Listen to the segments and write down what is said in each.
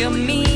mean, mean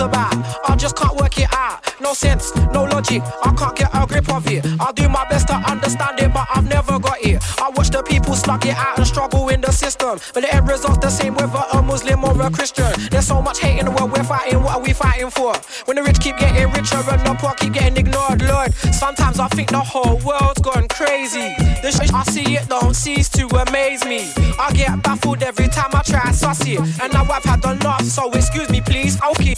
about? I just can't work it out. No sense, no logic. I can't get a grip of it. I'll do my best to understand it, but I've never got it. I watch the people slug it out and struggle in the system. But the end result's the same whether a Muslim or a Christian. There's so much hate in the world, we're fighting. What are we fighting for? When the rich keep getting richer and the poor keep getting ignored, Lord. Sometimes I think the whole world's don't cease to amaze me. I get baffled every time I try suss it. And now I've had enough, so excuse me, please. Okay.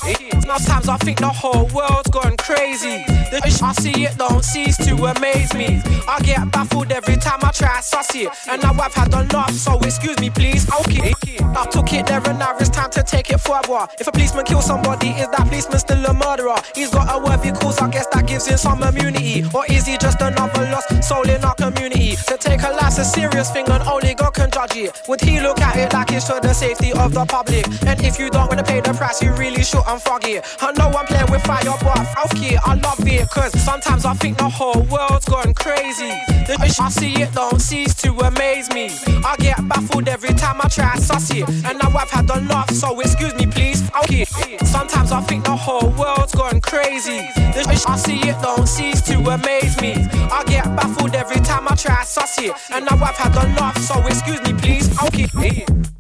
Sometimes I think the whole world's gone crazy. The shit I see it don't cease to amaze me. I get baffled every time I try to suss it. And now I've had enough, so excuse me, please. Okay. I took it there and now it's time to take it further. If a policeman kills somebody, is that policeman still a murderer? He's got a worthy cause, I guess that gives him some immunity. Or is he just another lost soul in our community? To take a life's a serious thing and only God can judge it. Would he look at it like it's for the safety of the public? And if you don't wanna pay the price, you really shouldn't frog it. I know I'm playing with fire, but fuck it, I love it. Cause sometimes I think the whole world's gone crazy. The I see it don't cease to amaze me. I get baffled every time I try to suss it. And now I've had enough, so excuse me, please. Fuck it. Sometimes I think the whole world's gone crazy. The I see it don't cease to amaze me. I get baffled every time I try to suss it. And now I've had enough, so excuse me, please. Fuck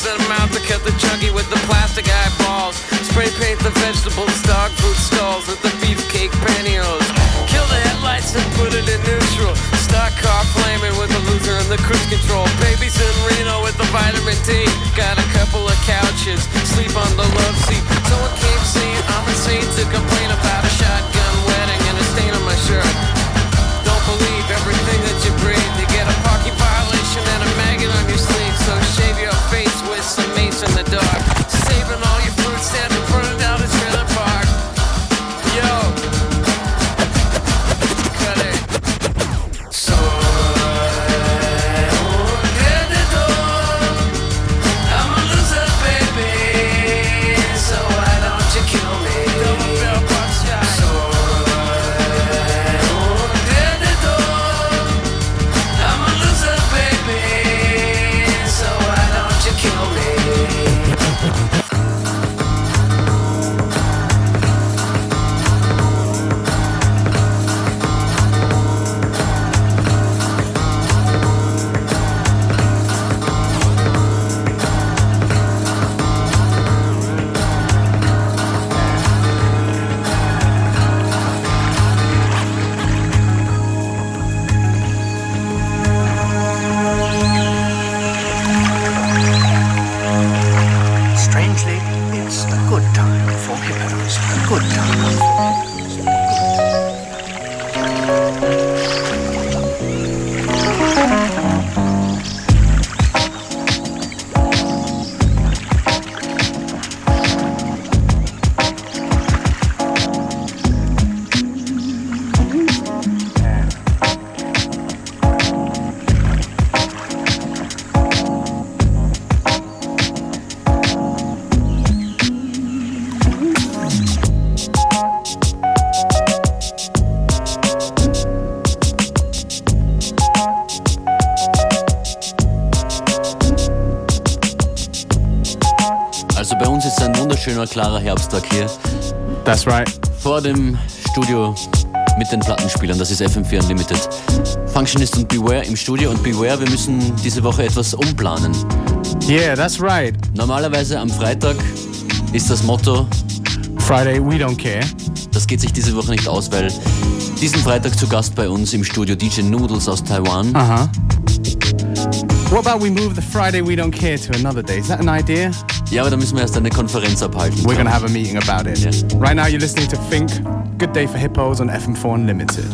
cuts in mouth to cut the chunky with the plastic eyeballs. Spray paint the vegetables, dog food stalls with the beefcake pantyhose. Kill the headlights and put it in neutral. Stock car flaming with the loser and the cruise control. Babies in Reno with the vitamin D. Got a couple of couches, sleep on the love seat. So Someone came saying I'm insane to complain about a shotgun wedding and a stain on my shirt. Don't believe everything that you breathe. You get a parking violation and a in the dark. Dem Studio mit den Plattenspielern, das ist FM4 Unlimited. Functionist und Beware im Studio und Beware, wir müssen diese Woche etwas umplanen. Yeah, that's right. Normalerweise am Freitag ist das Motto, Friday, we don't care. das geht sich diese Woche nicht aus, weil diesen Freitag zu Gast bei uns im Studio DJ Noodles aus Taiwan. Uh huh. What about we move the Friday, we don't care to another day? Is that an idea? Ja, aber da müssen wir erst eine Konferenz abhalten. We're gonna have a meeting about it. Yeah. Right now you're listening to Fink, Good Day for Hippos on FM4 Unlimited.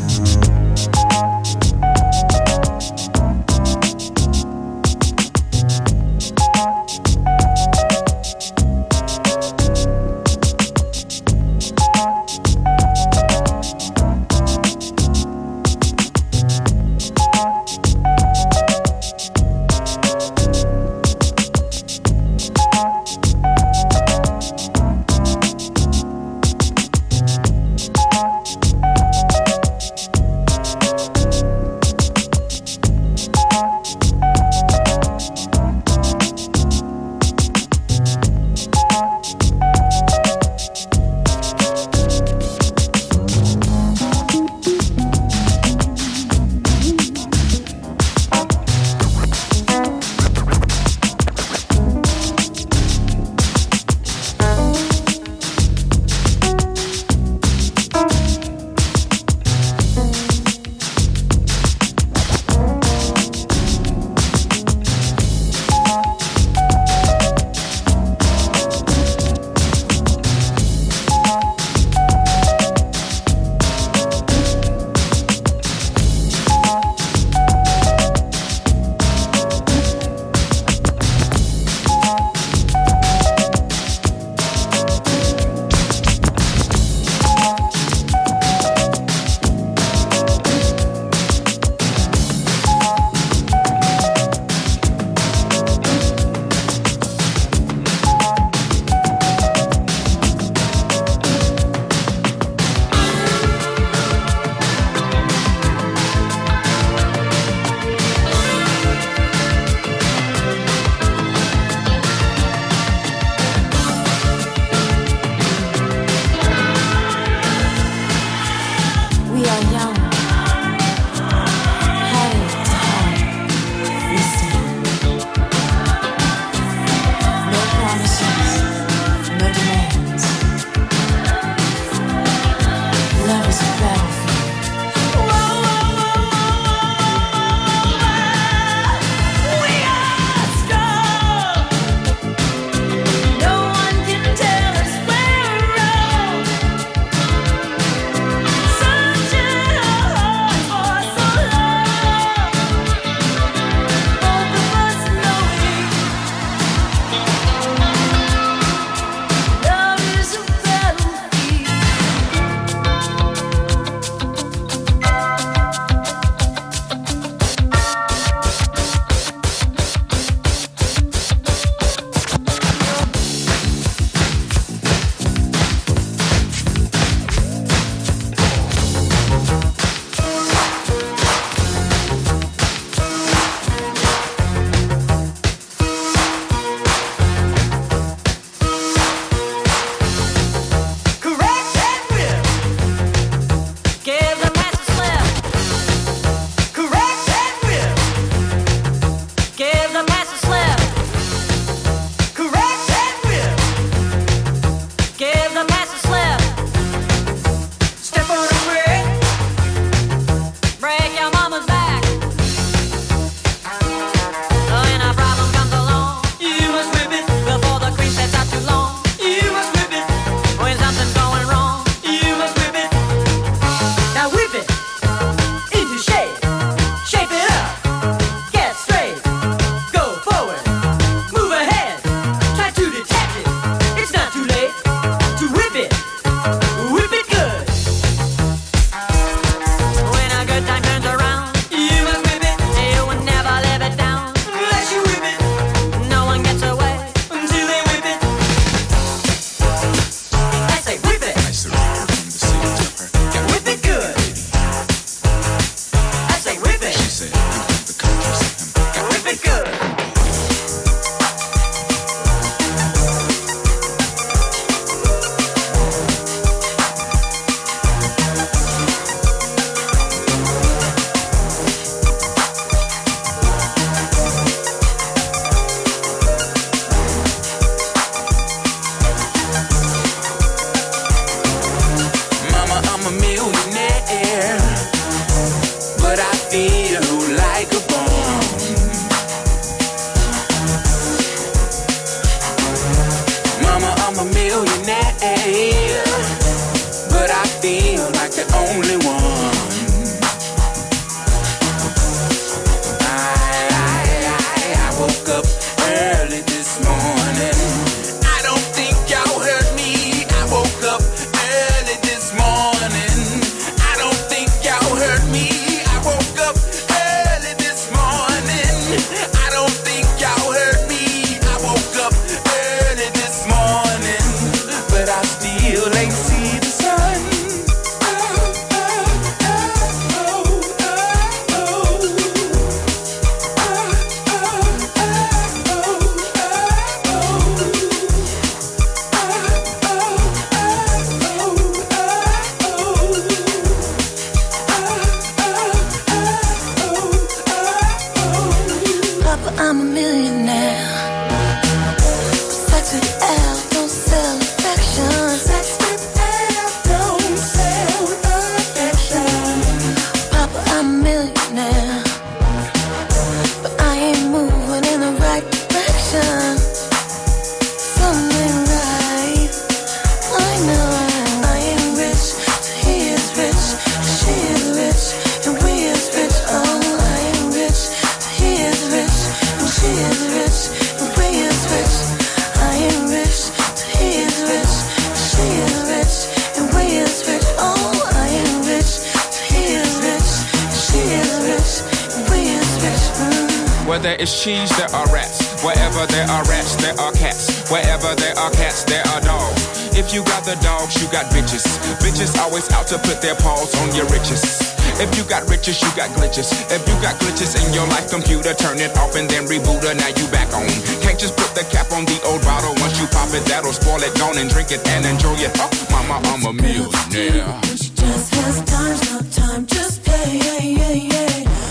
Riches, you got glitches. If you got glitches in your life computer, turn it off and then reboot her. Now you back on. Can't just put the cap on the old bottle. Once you pop it, that'll spoil it. Gone and drink it and enjoy it. Oh, mama, I'm a millionaire. She just has time, no time, just play.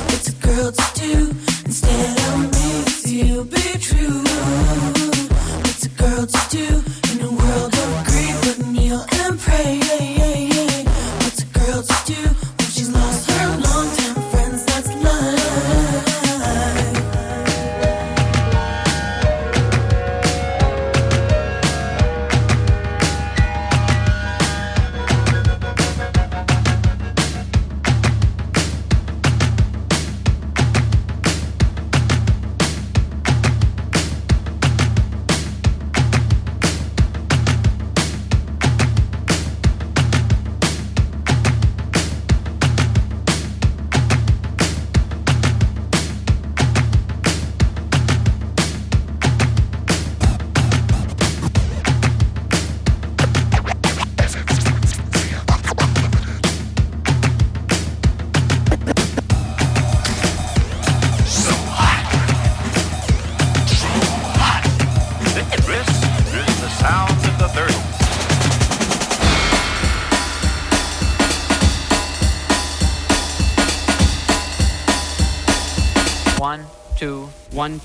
What's a girl to do instead of me? You, be true. What's a girl to do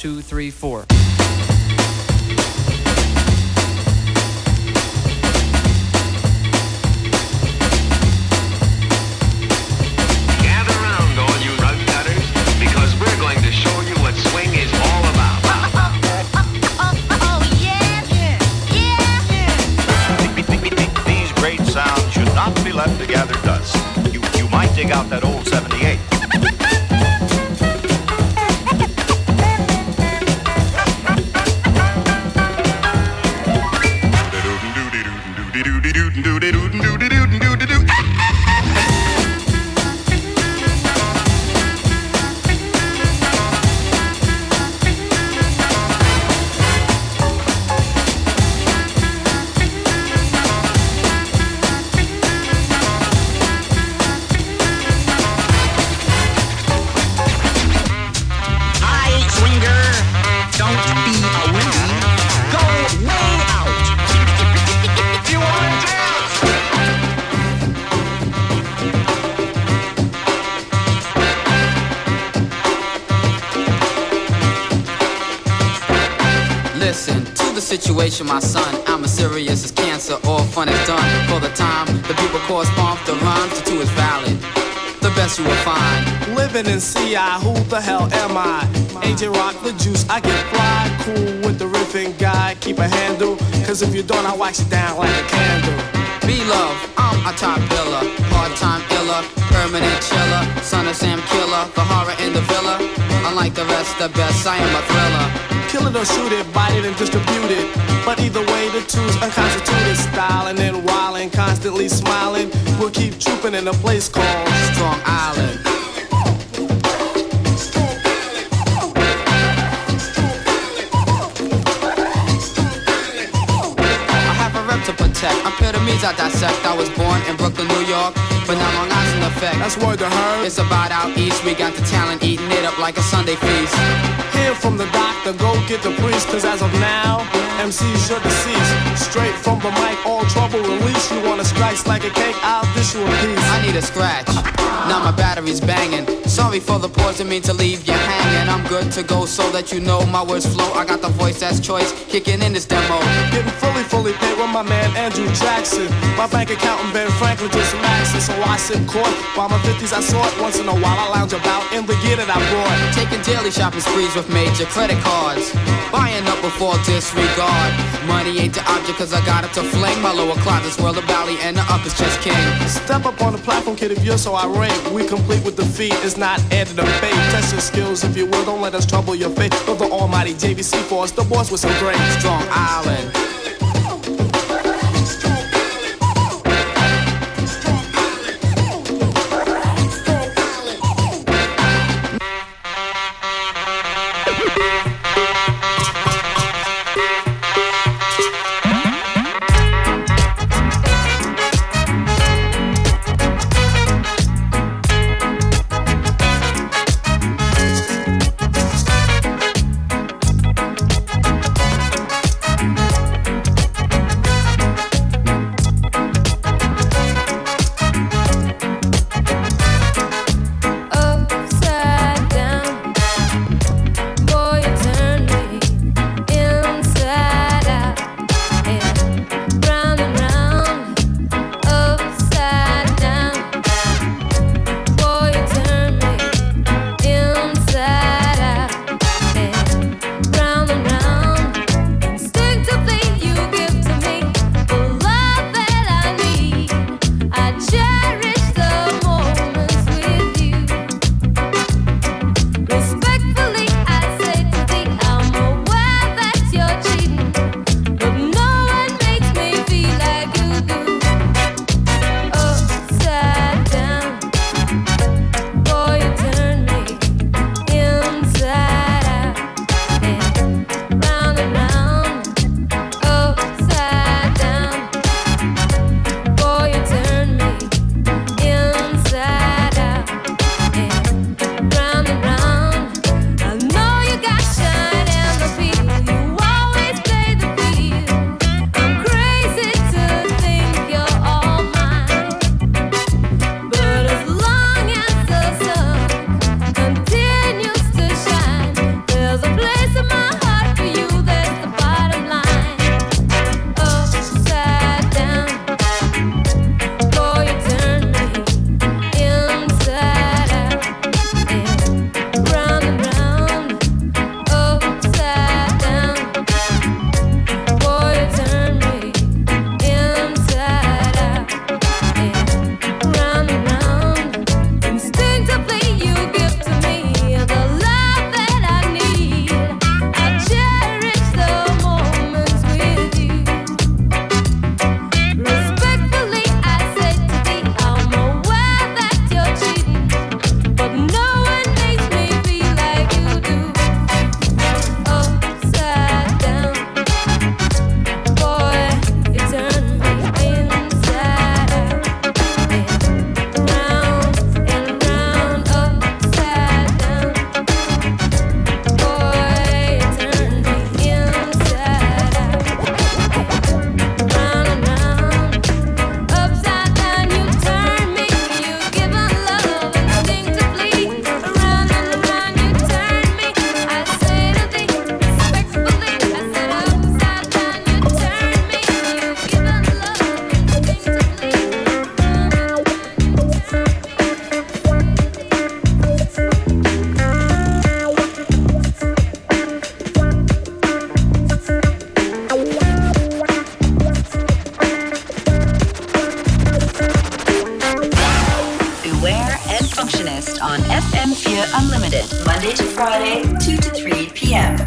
two, three, four. Cause if you don't, I wax it down like a candle. Be love, I'm a top biller. Hard time iller, permanent chiller. Son of Sam Killer, the horror in the villa. Unlike the rest, the best, I am a thriller. Kill it or shoot it, bite it and distribute it. But either way, the two's unconstituted style. And then wildin', constantly smiling. We'll keep trooping in a place called Strong Island. A protect. I'm pyramids I dissect. I was born in Brooklyn, New York, but now Long Island effect. That's word to her. It's about out east. We got the talent eating it up like a Sunday feast. Here from the doctor, go get the priest, cause as of now, MCs should deceased. Straight from the mic, all trouble release. You wanna slice like a cake, I'll dish you a piece. I need a scratch. Now my battery's banging. Sorry for the pause, didn't mean to leave you hanging. I'm good to go so that you know my words flow. I got the voice that's choice, kicking in this demo. Getting fully, fully paid with my man Andrew Jackson. My bank account and Ben Franklin just maxing, so I sit court. While my 50s I saw it once in a while. I lounge about in the gear that I brought. Taking daily shopping sprees with major credit cards. Buying up before disregard. Money ain't the object cause I got it to fling. My lower closet's world of Bally and the upper's chest king. Step up on the platform, kid, if you're so irate. We complete with defeat, it's not added to fate. Test your skills if you will, don't let us trouble your faith. Of the almighty JVC force, the boss with some great. Strong Island. FM4 Unlimited, Monday to Friday, 2 to 3 p.m.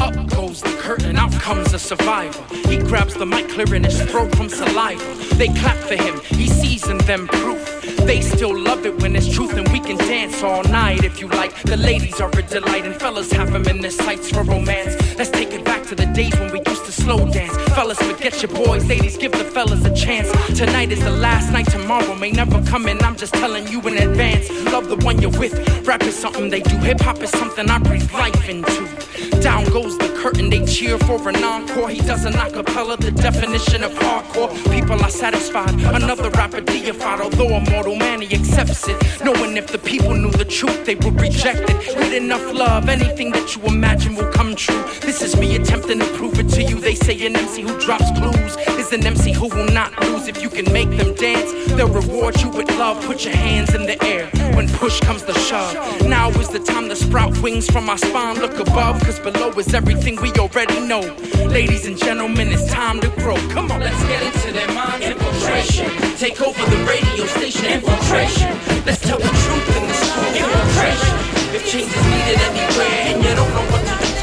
Up goes the curtain, out comes a survivor. He grabs the mic, clearing his throat from saliva. They clap for him, he sees in them proof. They still love it when it's truth, and we can dance all night if you like. The ladies are a delight, and fellas have them in their sights for romance. Let's take it back to the days when we used to slow dance. Fellas, forget your boys, ladies, give the fellas a chance. Tonight is the last night, tomorrow may never come, and I'm just telling you in advance. Love the one you're with. Rap is something they do, hip hop is something I breathe life into. Down goes the curtain, they cheer for an encore. He does an acapella, the definition of hardcore. People are satisfied, another rapper deified. Although a mortal man, he accepts it. Knowing if the people knew the truth, they would reject it. With enough love, anything that you imagine will come true. This is me attempting to prove it to you. They say an MC who drops clues is an MC who will not lose. If you can make them dance, they'll reward you with love. Put your hands in the air when push comes to shove. Now is the time to sprout wings from my spine. Look above, cause below is everything we already know. Ladies and gentlemen, it's time to grow. Come on, let's get into their minds. Infiltration. Take over the radio station. Infiltration. Let's tell the truth in this room. Infiltration. If change is needed anywhere and you don't know what to do.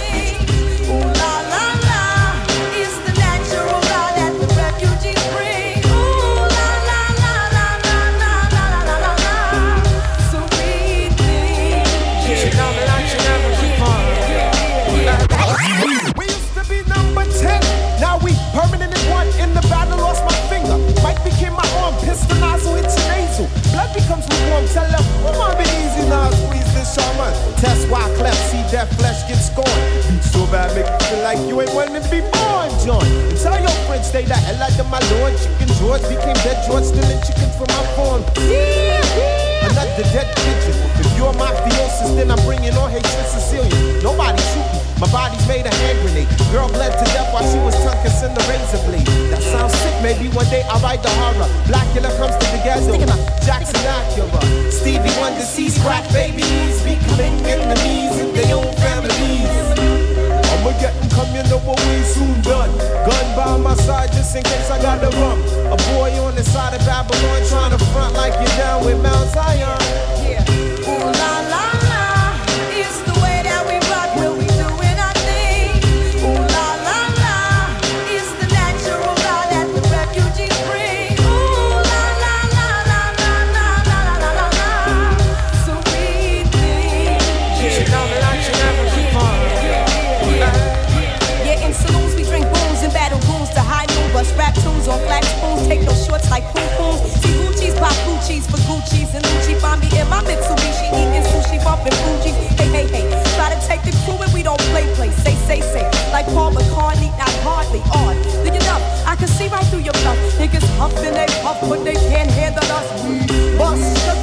The hell out of my lord. Chicken George became dead George, stealing chicken from my farm. Another dead pigeon. If you're mafiosis, then I'm bringing on hatred Sicilian. Nobody shoot me. My body's made a hand grenade. Girl bled to death while she was tongue kissing the razor blade. That sounds sick. Maybe one day I'll write the horror. Blacula comes to the ghetto. Jackson Acura. Stevie Wonder sees crack babies becoming enemies come, you know what we soon done. Gun by my side just in case I got the rum. A boy on the side of Babylon trying to front like you're down with Mount Zion. Yeah. Ooh la la and Gucci find me in my Mitsubishi eating sushi bumping Fugees. Hey hey hey, try to take the crew and we don't play play. Say say say, like Paul McCartney, not hardly on. Do you know? I can see right through your bluff. Niggas huffing they puff, but they can't handle us. We bust,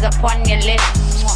kisses upon your lips.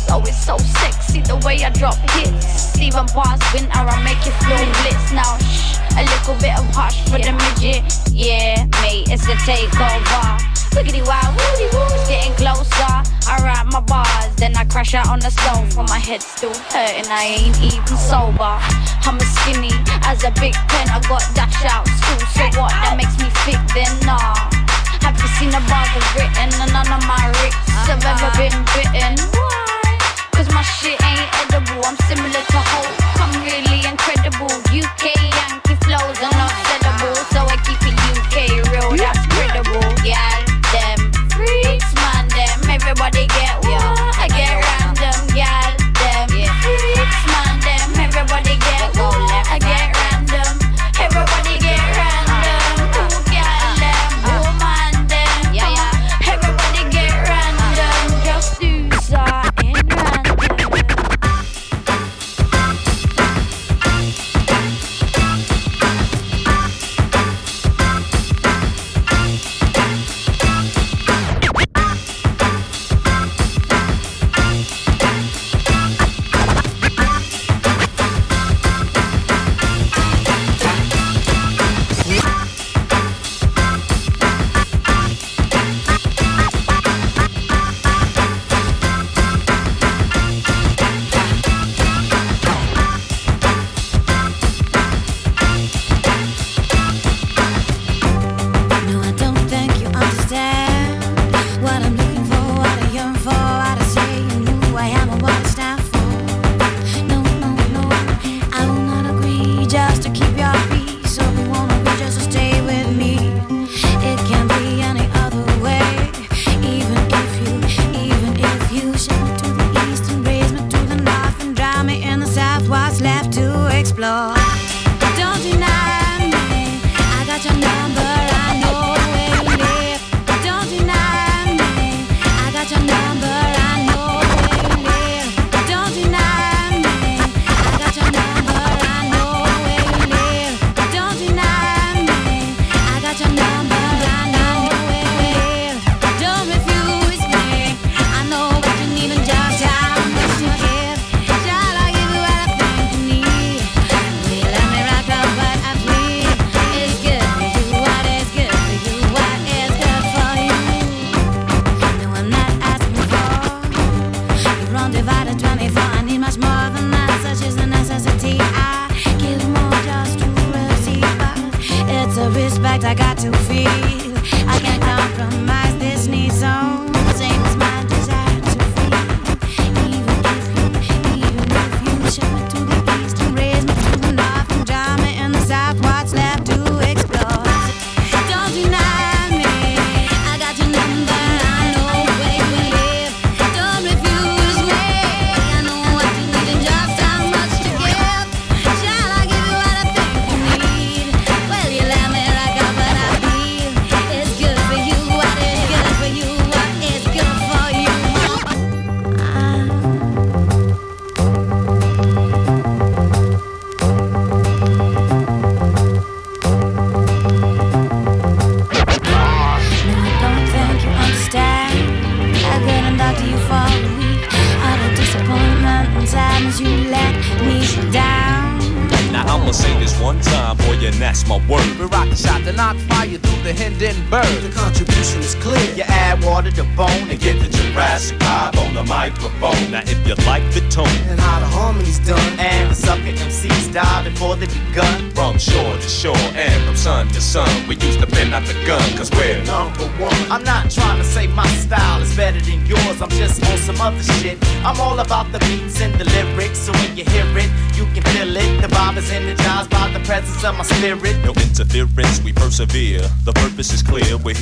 So it's so sexy the way I drop hits. Even past winter, I make you feel blitz. Now shh, a little bit of hush for the midget. Yeah, mate, it's a takeover. Wiggity wow, woody woo, getting closer. I write my bars, then I crash out on the sofa. My head still hurting, I ain't even sober. I'm as skinny as a big pen, I got dash out school. So what? That makes me fit? then nah. I can see no bother written and none of my wrists have ever uh-huh. been bitten. Why? Cause my shit ain't edible, I'm similar to Hulk. I'm really incredible. UK Yankee flows are not sellable, so I keep it UK real, that's credible. Yeah, them freaks, man, them. Everybody get one. I get random, yeah, them freaks, man.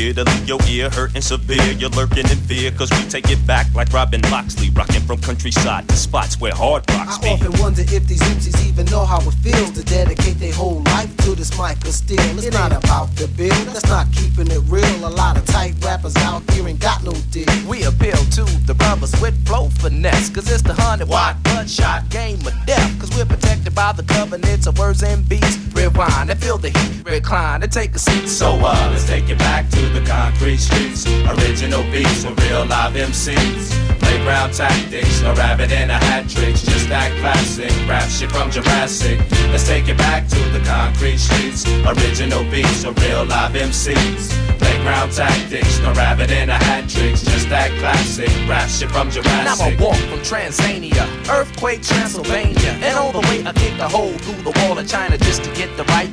Here to leave your ear hurting severe. You're lurking in fear, cause we take it back like Robin Loxley, rocking from countryside to spots where hard rocks I be. often wonder if these MCs even know how it feels to dedicate their whole life to this mic of steel. It's not about the bill, that's not keeping it real. A lot of tight rappers out here ain't got no deal. We appeal to the brothers with flow finesse. Cause it's the 100 watt bloodshot game of death. Cause we're by the covenants of words and beats. Rewind and feel the heat, recline and take a seat. So uh, let's take it back to the concrete streets. Original beats with real live MCs. Playground tactics, no rabbit in a hat tricks. Just that classic rap shit from Jurassic. Let's take it back to the concrete streets. Original beats with real live MCs. Playground tactics, no rabbit in a hat tricks. Just that classic rap shit from Now Jurassic. I walk from Tanzania, earthquake Transylvania, and all the way I kick a hole through the wall of China just to get the right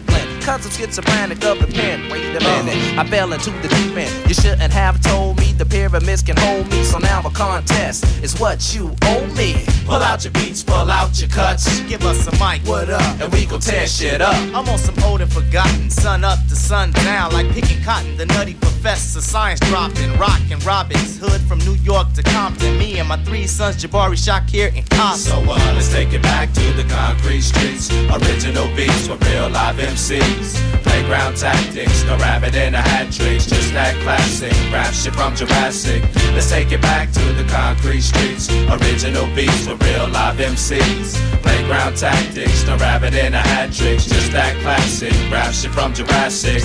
blend. Cause I'm schizophrenic of the pen. Wait a minute, I fell into the deep end. You shouldn't have told me the pyramids can hold me. So now a contest is what you owe me. Pull out your beats, pull out your cuts. Give us a mic, what up? And we gon' tear shit up. I'm on some old and forgotten, sun up to sun down, like picking cotton. The nutty professor, science dropping, rockin' Robin's Hood from New York to Compton. Me and my three sons, Jabari, Shakir, and Costa. So uh, let's take it back to the concrete streets. Original beats with real live MCs. Playground tactics, no rabbit in a hat tricks. Just that classic rap shit from Jurassic. Let's take it back to the concrete streets. Original beats with real live MCs. Playground tactics, no rabbit in a hat tricks. Just that classic rap shit from Jurassic.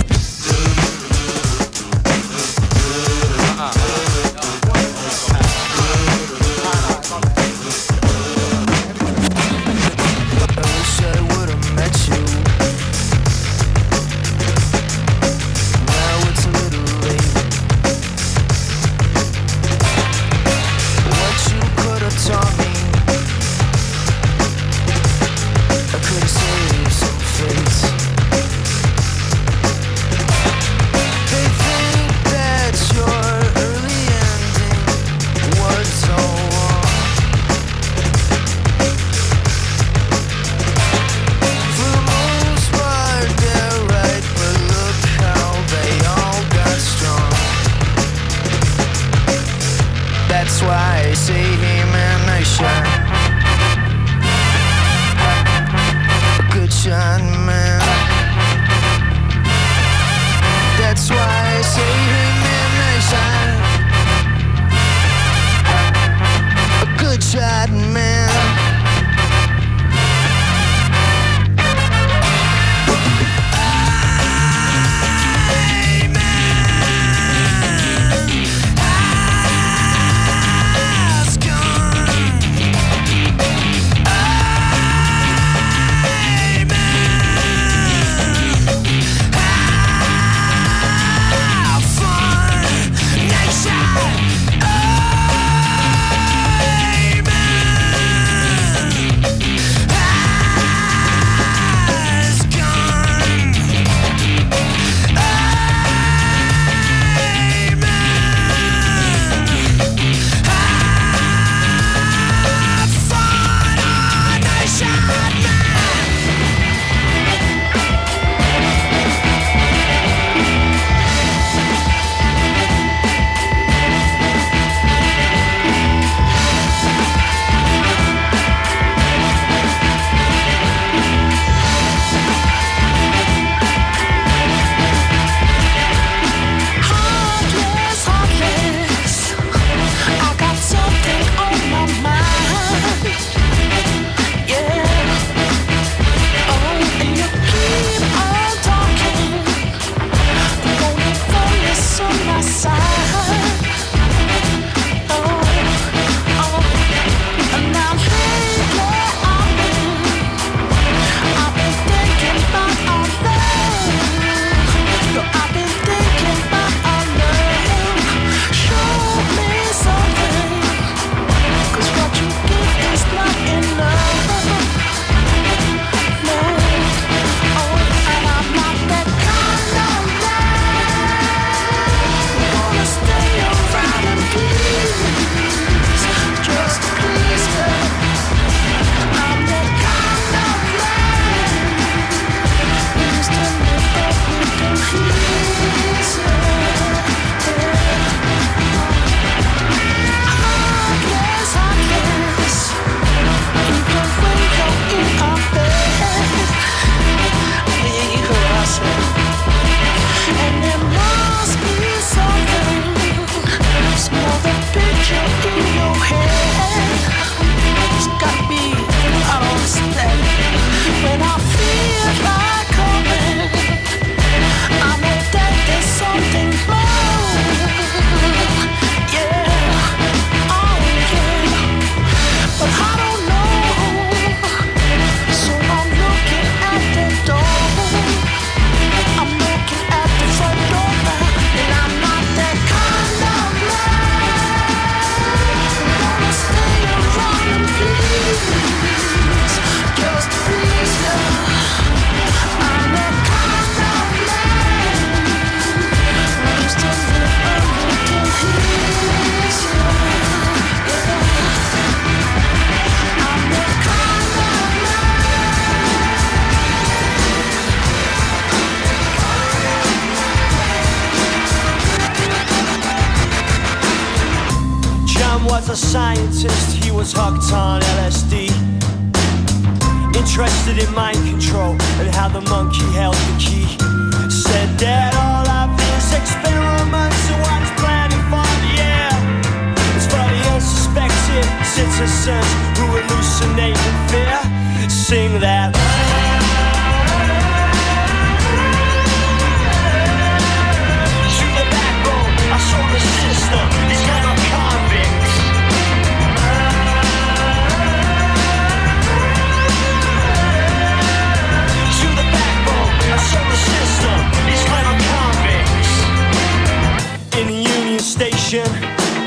Station,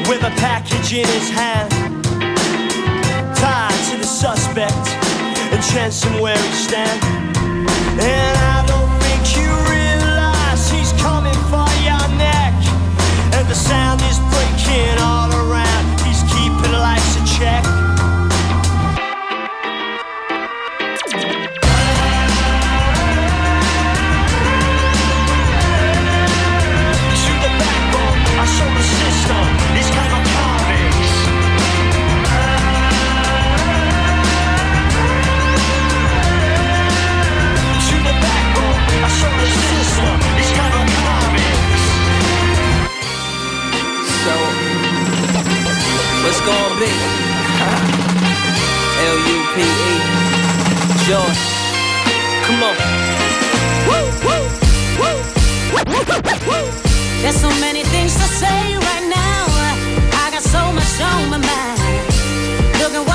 with a package in his hand, tied to the suspect and chancing where he stand. And I don't think you realize he's coming for your neck. And the sound is breaking all around. He's keeping lights in check. gon' be. L-U-P-E. Joy. Come on. Woo, woo, woo, woo, woo. There's so many things to say right now. I got so much on my mind. Looking